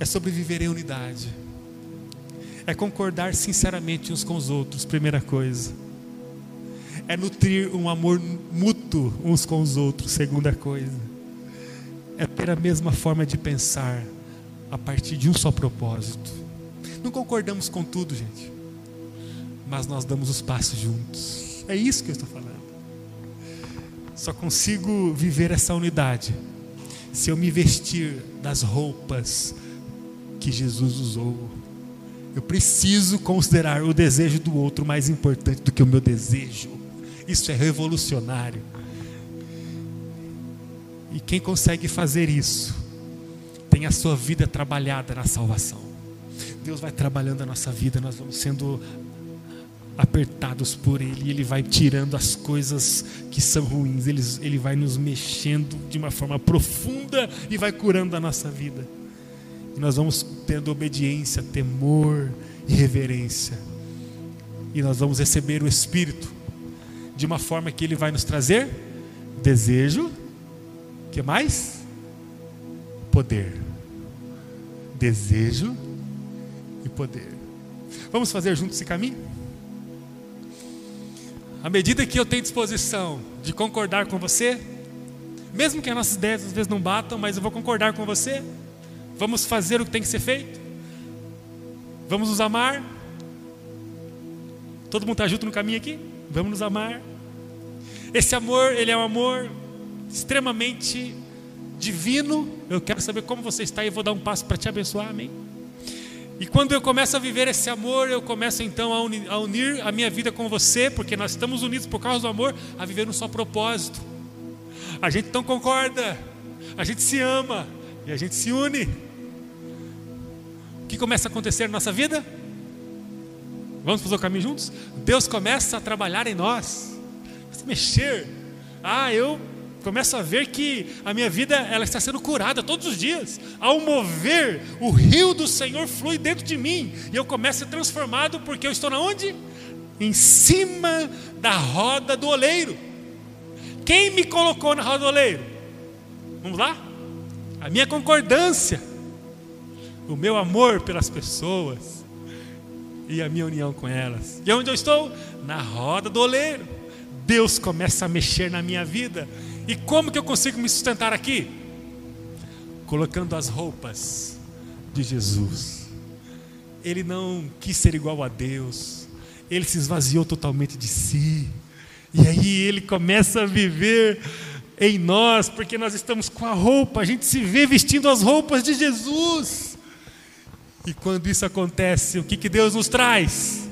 É sobre viver em unidade. É concordar sinceramente uns com os outros, primeira coisa é nutrir um amor mútuo uns com os outros, segunda coisa. é ter a mesma forma de pensar a partir de um só propósito. Não concordamos com tudo, gente, mas nós damos os passos juntos. É isso que eu estou falando. Só consigo viver essa unidade se eu me vestir das roupas que Jesus usou. Eu preciso considerar o desejo do outro mais importante do que o meu desejo. Isso é revolucionário. E quem consegue fazer isso tem a sua vida trabalhada na salvação. Deus vai trabalhando a nossa vida, nós vamos sendo apertados por Ele, Ele vai tirando as coisas que são ruins, Ele, Ele vai nos mexendo de uma forma profunda e vai curando a nossa vida. E nós vamos tendo obediência, temor e reverência. E nós vamos receber o Espírito de uma forma que Ele vai nos trazer desejo, que mais? Poder. Desejo e poder. Vamos fazer juntos esse caminho? À medida que eu tenho disposição de concordar com você, mesmo que as nossas ideias às vezes não batam, mas eu vou concordar com você. Vamos fazer o que tem que ser feito. Vamos nos amar. Todo mundo está junto no caminho aqui? Vamos nos amar. Esse amor, ele é um amor extremamente divino. Eu quero saber como você está e vou dar um passo para te abençoar, amém? E quando eu começo a viver esse amor, eu começo então a unir, a unir, a minha vida com você, porque nós estamos unidos por causa do amor, a viver um só propósito. A gente então concorda, a gente se ama e a gente se une. O que começa a acontecer na nossa vida? Vamos fazer o caminho juntos? Deus começa a trabalhar em nós, a mexer. Ah, eu começo a ver que a minha vida ela está sendo curada todos os dias. Ao mover, o rio do Senhor flui dentro de mim e eu começo a ser transformado porque eu estou na onde? Em cima da roda do oleiro. Quem me colocou na roda do oleiro? Vamos lá? A minha concordância, o meu amor pelas pessoas e a minha união com elas. E onde eu estou? Na roda do oleiro. Deus começa a mexer na minha vida e como que eu consigo me sustentar aqui? Colocando as roupas de Jesus. Ele não quis ser igual a Deus, ele se esvaziou totalmente de si, e aí ele começa a viver em nós, porque nós estamos com a roupa, a gente se vê vestindo as roupas de Jesus. E quando isso acontece, o que, que Deus nos traz?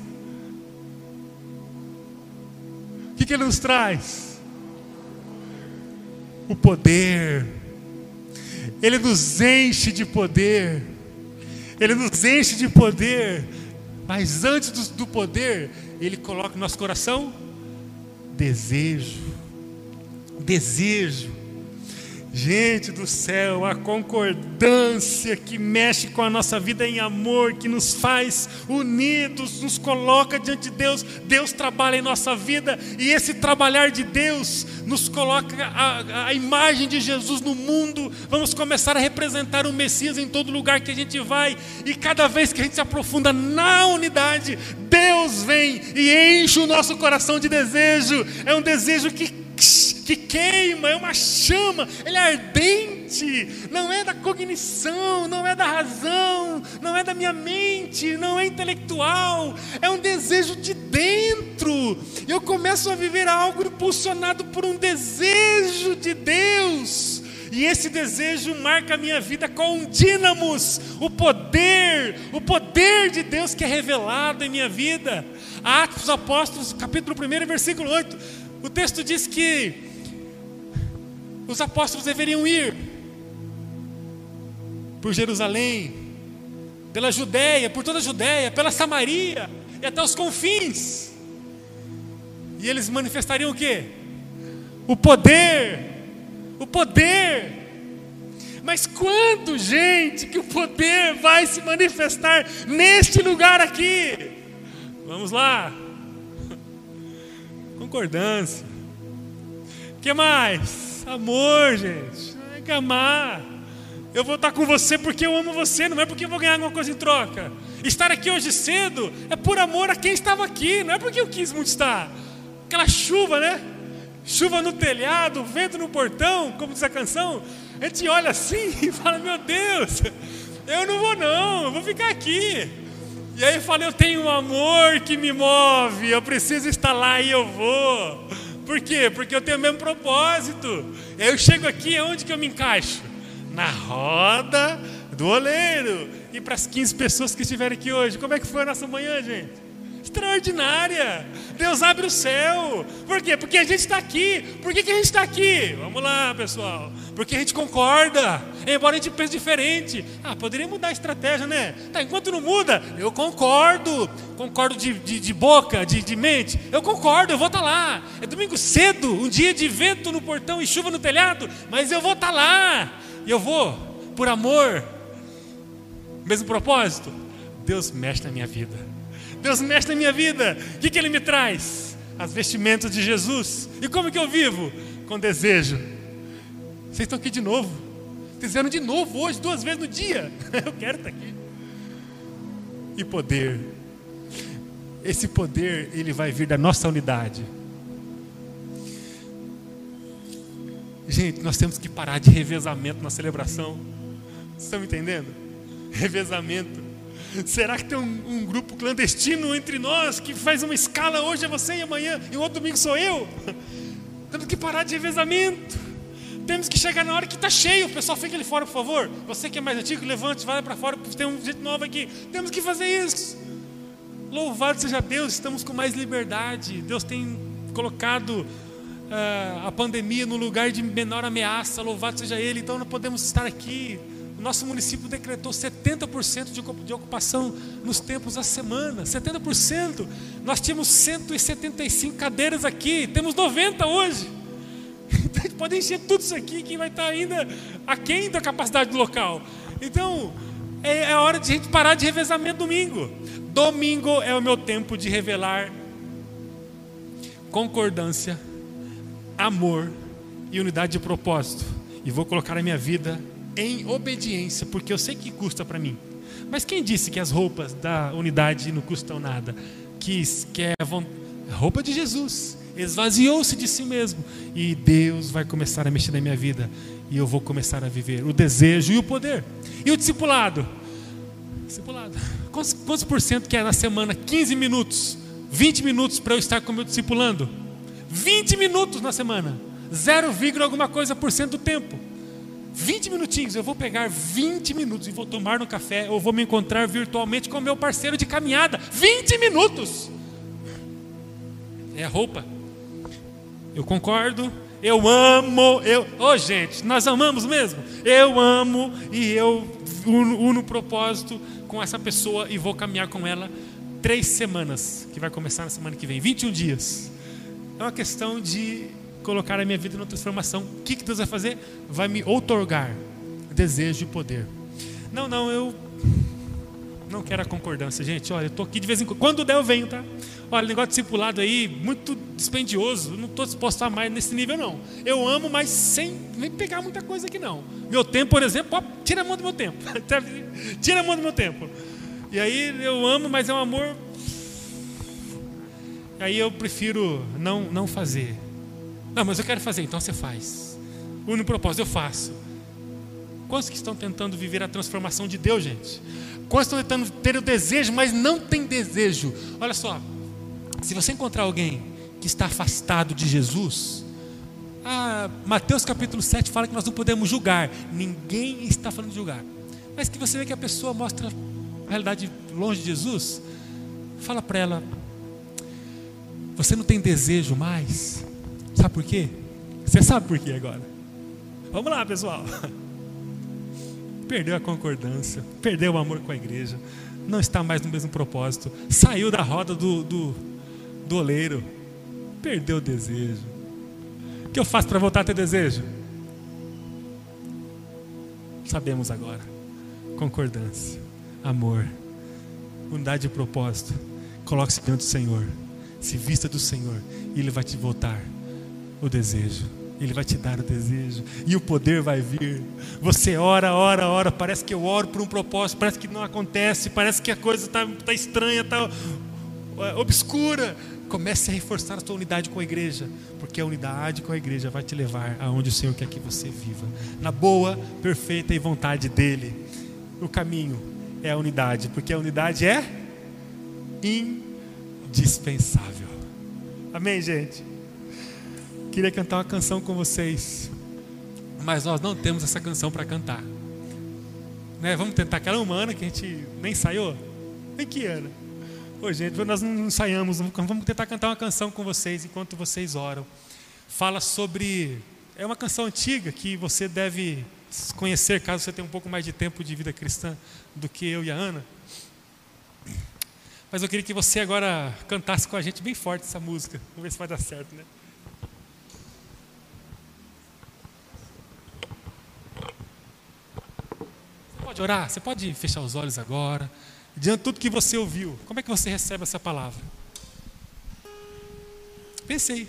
O que, que Ele nos traz? o poder. Ele nos enche de poder. Ele nos enche de poder. Mas antes do, do poder, Ele coloca no nosso coração desejo. Desejo. Gente do céu, a concordância que mexe com a nossa vida em amor, que nos faz unidos, nos coloca diante de Deus. Deus trabalha em nossa vida e esse trabalhar de Deus nos coloca a, a imagem de Jesus no mundo. Vamos começar a representar o Messias em todo lugar que a gente vai e cada vez que a gente se aprofunda na unidade, Deus vem e enche o nosso coração de desejo. É um desejo que que queima, é uma chama, ele é ardente, não é da cognição, não é da razão, não é da minha mente, não é intelectual, é um desejo de dentro. Eu começo a viver algo impulsionado por um desejo de Deus. E esse desejo marca a minha vida com dínamos, o poder, o poder de Deus que é revelado em minha vida. Atos dos Apóstolos, capítulo 1, versículo 8. O texto diz que os apóstolos deveriam ir por Jerusalém, pela Judéia, por toda a Judéia, pela Samaria e até os confins. E eles manifestariam o quê? O poder. O poder. Mas quando, gente, que o poder vai se manifestar neste lugar aqui? Vamos lá. Concordância. O que mais? Amor, gente. Tem que amar. Eu vou estar com você porque eu amo você, não é porque eu vou ganhar alguma coisa em troca. Estar aqui hoje cedo é por amor a quem estava aqui, não é porque eu quis muito estar. Aquela chuva, né? chuva no telhado, vento no portão, como diz a canção, a gente olha assim e fala: Meu Deus, eu não vou, não, eu vou ficar aqui. E aí eu falo: Eu tenho um amor que me move, eu preciso estar lá e eu vou. Por quê? Porque eu tenho o mesmo propósito. Eu chego aqui, aonde que eu me encaixo? Na roda do oleiro. E para as 15 pessoas que estiverem aqui hoje, como é que foi a nossa manhã, gente? Extraordinária. Deus abre o céu. Por quê? Porque a gente está aqui. Por que, que a gente está aqui? Vamos lá, pessoal. Porque a gente concorda. Embora a gente pense diferente. Ah, poderia mudar a estratégia, né? Tá, enquanto não muda, eu concordo. Concordo de, de, de boca, de, de, mente. Eu concordo, eu vou estar tá lá. É domingo cedo, um dia de vento no portão e chuva no telhado. Mas eu vou estar tá lá. E eu vou, por amor. Mesmo propósito. Deus mexe na minha vida. Deus mexe na minha vida. O que, que Ele me traz? As vestimentas de Jesus. E como que eu vivo? Com desejo. Vocês estão aqui de novo. Fizeram de novo hoje, duas vezes no dia. Eu quero estar aqui. E poder. Esse poder, ele vai vir da nossa unidade. Gente, nós temos que parar de revezamento na celebração. Vocês estão me entendendo? Revezamento. Será que tem um, um, grupo clandestino entre nós que faz uma escala hoje é você e amanhã e o outro domingo sou eu? Temos que parar de revezamento. Temos que chegar na hora que está cheio. O pessoal fica ali fora, por favor. Você que é mais antigo, levante, vai para fora, tem um jeito novo aqui. Temos que fazer isso. Louvado seja Deus, estamos com mais liberdade. Deus tem colocado uh, a pandemia no lugar de menor ameaça. Louvado seja Ele. Então nós podemos estar aqui nosso município decretou 70% de ocupação nos tempos da semana. 70%. Nós tínhamos 175 cadeiras aqui, temos 90 hoje. Então a gente pode encher tudo isso aqui, quem vai estar ainda aquém da capacidade do local. Então, é, é hora de a gente parar de revezamento domingo. Domingo é o meu tempo de revelar concordância, amor e unidade de propósito. E vou colocar a minha vida em obediência, porque eu sei que custa para mim. Mas quem disse que as roupas da unidade não custam nada? Que, que é a roupa de Jesus. Esvaziou-se de si mesmo. E Deus vai começar a mexer na minha vida. E eu vou começar a viver o desejo e o poder. E o discipulado? Discipulado. Quantos, quantos por cento que é na semana? 15 minutos. 20 minutos para eu estar com o meu discipulando? 20 minutos na semana. 0, alguma coisa por cento do tempo. 20 minutinhos, eu vou pegar 20 minutos e vou tomar no café, ou vou me encontrar virtualmente com meu parceiro de caminhada. 20 minutos! É a roupa. Eu concordo, eu amo, eu. Ô oh, gente, nós amamos mesmo. Eu amo e eu uno, uno propósito com essa pessoa e vou caminhar com ela três semanas, que vai começar na semana que vem, 21 dias. É uma questão de colocar a minha vida numa transformação. O que, que Deus vai fazer? Vai me outorgar desejo e poder. Não, não, eu não quero a concordância, gente. Olha, eu estou aqui de vez em quando. Quando der, eu venho, tá? Olha, negócio de discipulado aí, muito dispendioso. Não estou disposto a mais nesse nível, não. Eu amo, mas sem nem pegar muita coisa aqui, não. Meu tempo, por exemplo, ó, tira a mão do meu tempo. tira a mão do meu tempo. E aí eu amo, mas é um amor. Aí eu prefiro não, não fazer. Não, mas eu quero fazer, então você faz. Une propósito, eu faço. Quantos que estão tentando viver a transformação de Deus, gente? Quantos estão tentando ter o desejo, mas não tem desejo? Olha só, se você encontrar alguém que está afastado de Jesus, ah, Mateus capítulo 7 fala que nós não podemos julgar. Ninguém está falando de julgar. Mas que você vê que a pessoa mostra a realidade longe de Jesus, fala para ela: Você não tem desejo mais? Sabe por quê? Você sabe por quê agora? Vamos lá, pessoal. Perdeu a concordância, perdeu o amor com a igreja, não está mais no mesmo propósito, saiu da roda do, do, do oleiro, perdeu o desejo. O que eu faço para voltar a ter desejo? Sabemos agora. Concordância, amor, unidade de propósito. Coloque-se diante do Senhor, se vista do Senhor, e Ele vai te voltar o desejo. Ele vai te dar o desejo e o poder vai vir. Você ora, ora, ora. Parece que eu oro por um propósito, parece que não acontece, parece que a coisa está tá estranha, está é, obscura. Comece a reforçar a sua unidade com a igreja, porque a unidade com a igreja vai te levar aonde o Senhor quer que você viva, na boa, perfeita e vontade dele. O caminho é a unidade, porque a unidade é indispensável. Amém, gente? Queria cantar uma canção com vocês, mas nós não temos essa canção para cantar. Né? Vamos tentar aquela humana que a gente nem ensaiou? Vem que Ana. Ô, gente, nós não ensaiamos, vamos tentar cantar uma canção com vocês enquanto vocês oram. Fala sobre. É uma canção antiga que você deve conhecer caso você tenha um pouco mais de tempo de vida cristã do que eu e a Ana. Mas eu queria que você agora cantasse com a gente bem forte essa música. Vamos ver se vai dar certo, né? Pode orar, você pode fechar os olhos agora. Diante de tudo que você ouviu, como é que você recebe essa palavra? Pense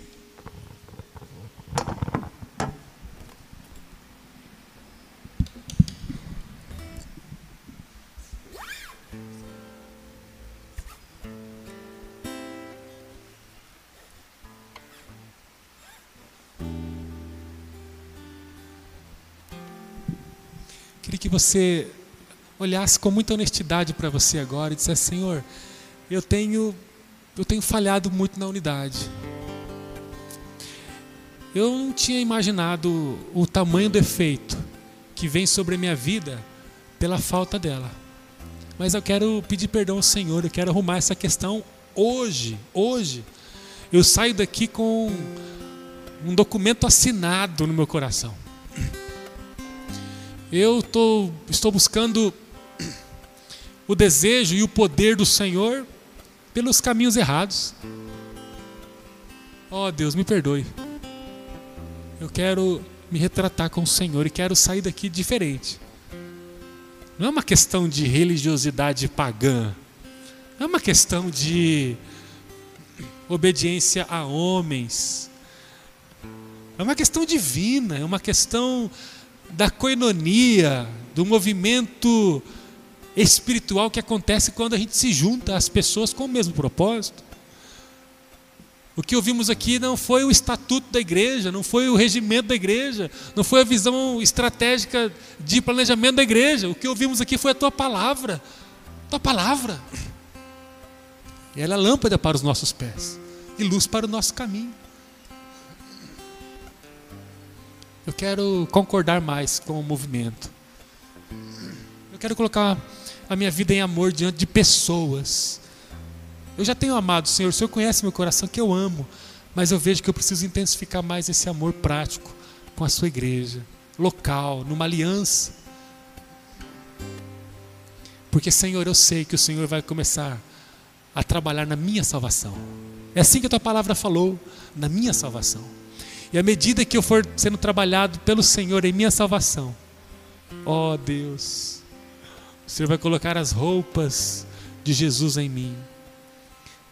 você olhasse com muita honestidade para você agora e dissesse: Senhor, eu tenho, eu tenho falhado muito na unidade. Eu não tinha imaginado o tamanho do efeito que vem sobre a minha vida pela falta dela. Mas eu quero pedir perdão ao Senhor, eu quero arrumar essa questão hoje. Hoje, eu saio daqui com um documento assinado no meu coração. Eu tô, estou buscando o desejo e o poder do Senhor pelos caminhos errados. Oh Deus, me perdoe. Eu quero me retratar com o Senhor e quero sair daqui diferente. Não é uma questão de religiosidade pagã. Não é uma questão de obediência a homens. É uma questão divina, é uma questão da coinonia, do movimento espiritual que acontece quando a gente se junta às pessoas com o mesmo propósito. O que ouvimos aqui não foi o estatuto da igreja, não foi o regimento da igreja, não foi a visão estratégica de planejamento da igreja. O que ouvimos aqui foi a tua palavra. Tua palavra. E ela é lâmpada para os nossos pés e luz para o nosso caminho. Eu quero concordar mais com o movimento. Eu quero colocar a minha vida em amor diante de pessoas. Eu já tenho amado o Senhor, o Senhor conhece meu coração que eu amo, mas eu vejo que eu preciso intensificar mais esse amor prático com a sua igreja, local, numa aliança. Porque, Senhor, eu sei que o Senhor vai começar a trabalhar na minha salvação. É assim que a tua palavra falou, na minha salvação. E à medida que eu for sendo trabalhado pelo Senhor em minha salvação, ó oh Deus, o Senhor vai colocar as roupas de Jesus em mim.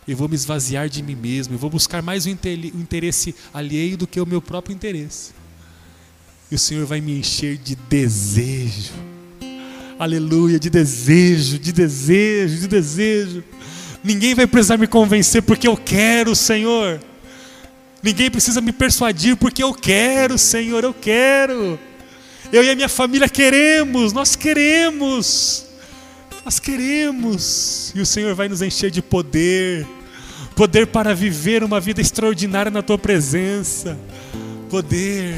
Eu vou me esvaziar de mim mesmo. Eu vou buscar mais o interesse alheio do que o meu próprio interesse. E o Senhor vai me encher de desejo. Aleluia, de desejo, de desejo, de desejo. Ninguém vai precisar me convencer porque eu quero, Senhor. Ninguém precisa me persuadir porque eu quero, Senhor, eu quero. Eu e a minha família queremos, nós queremos. Nós queremos. E o Senhor vai nos encher de poder poder para viver uma vida extraordinária na tua presença. Poder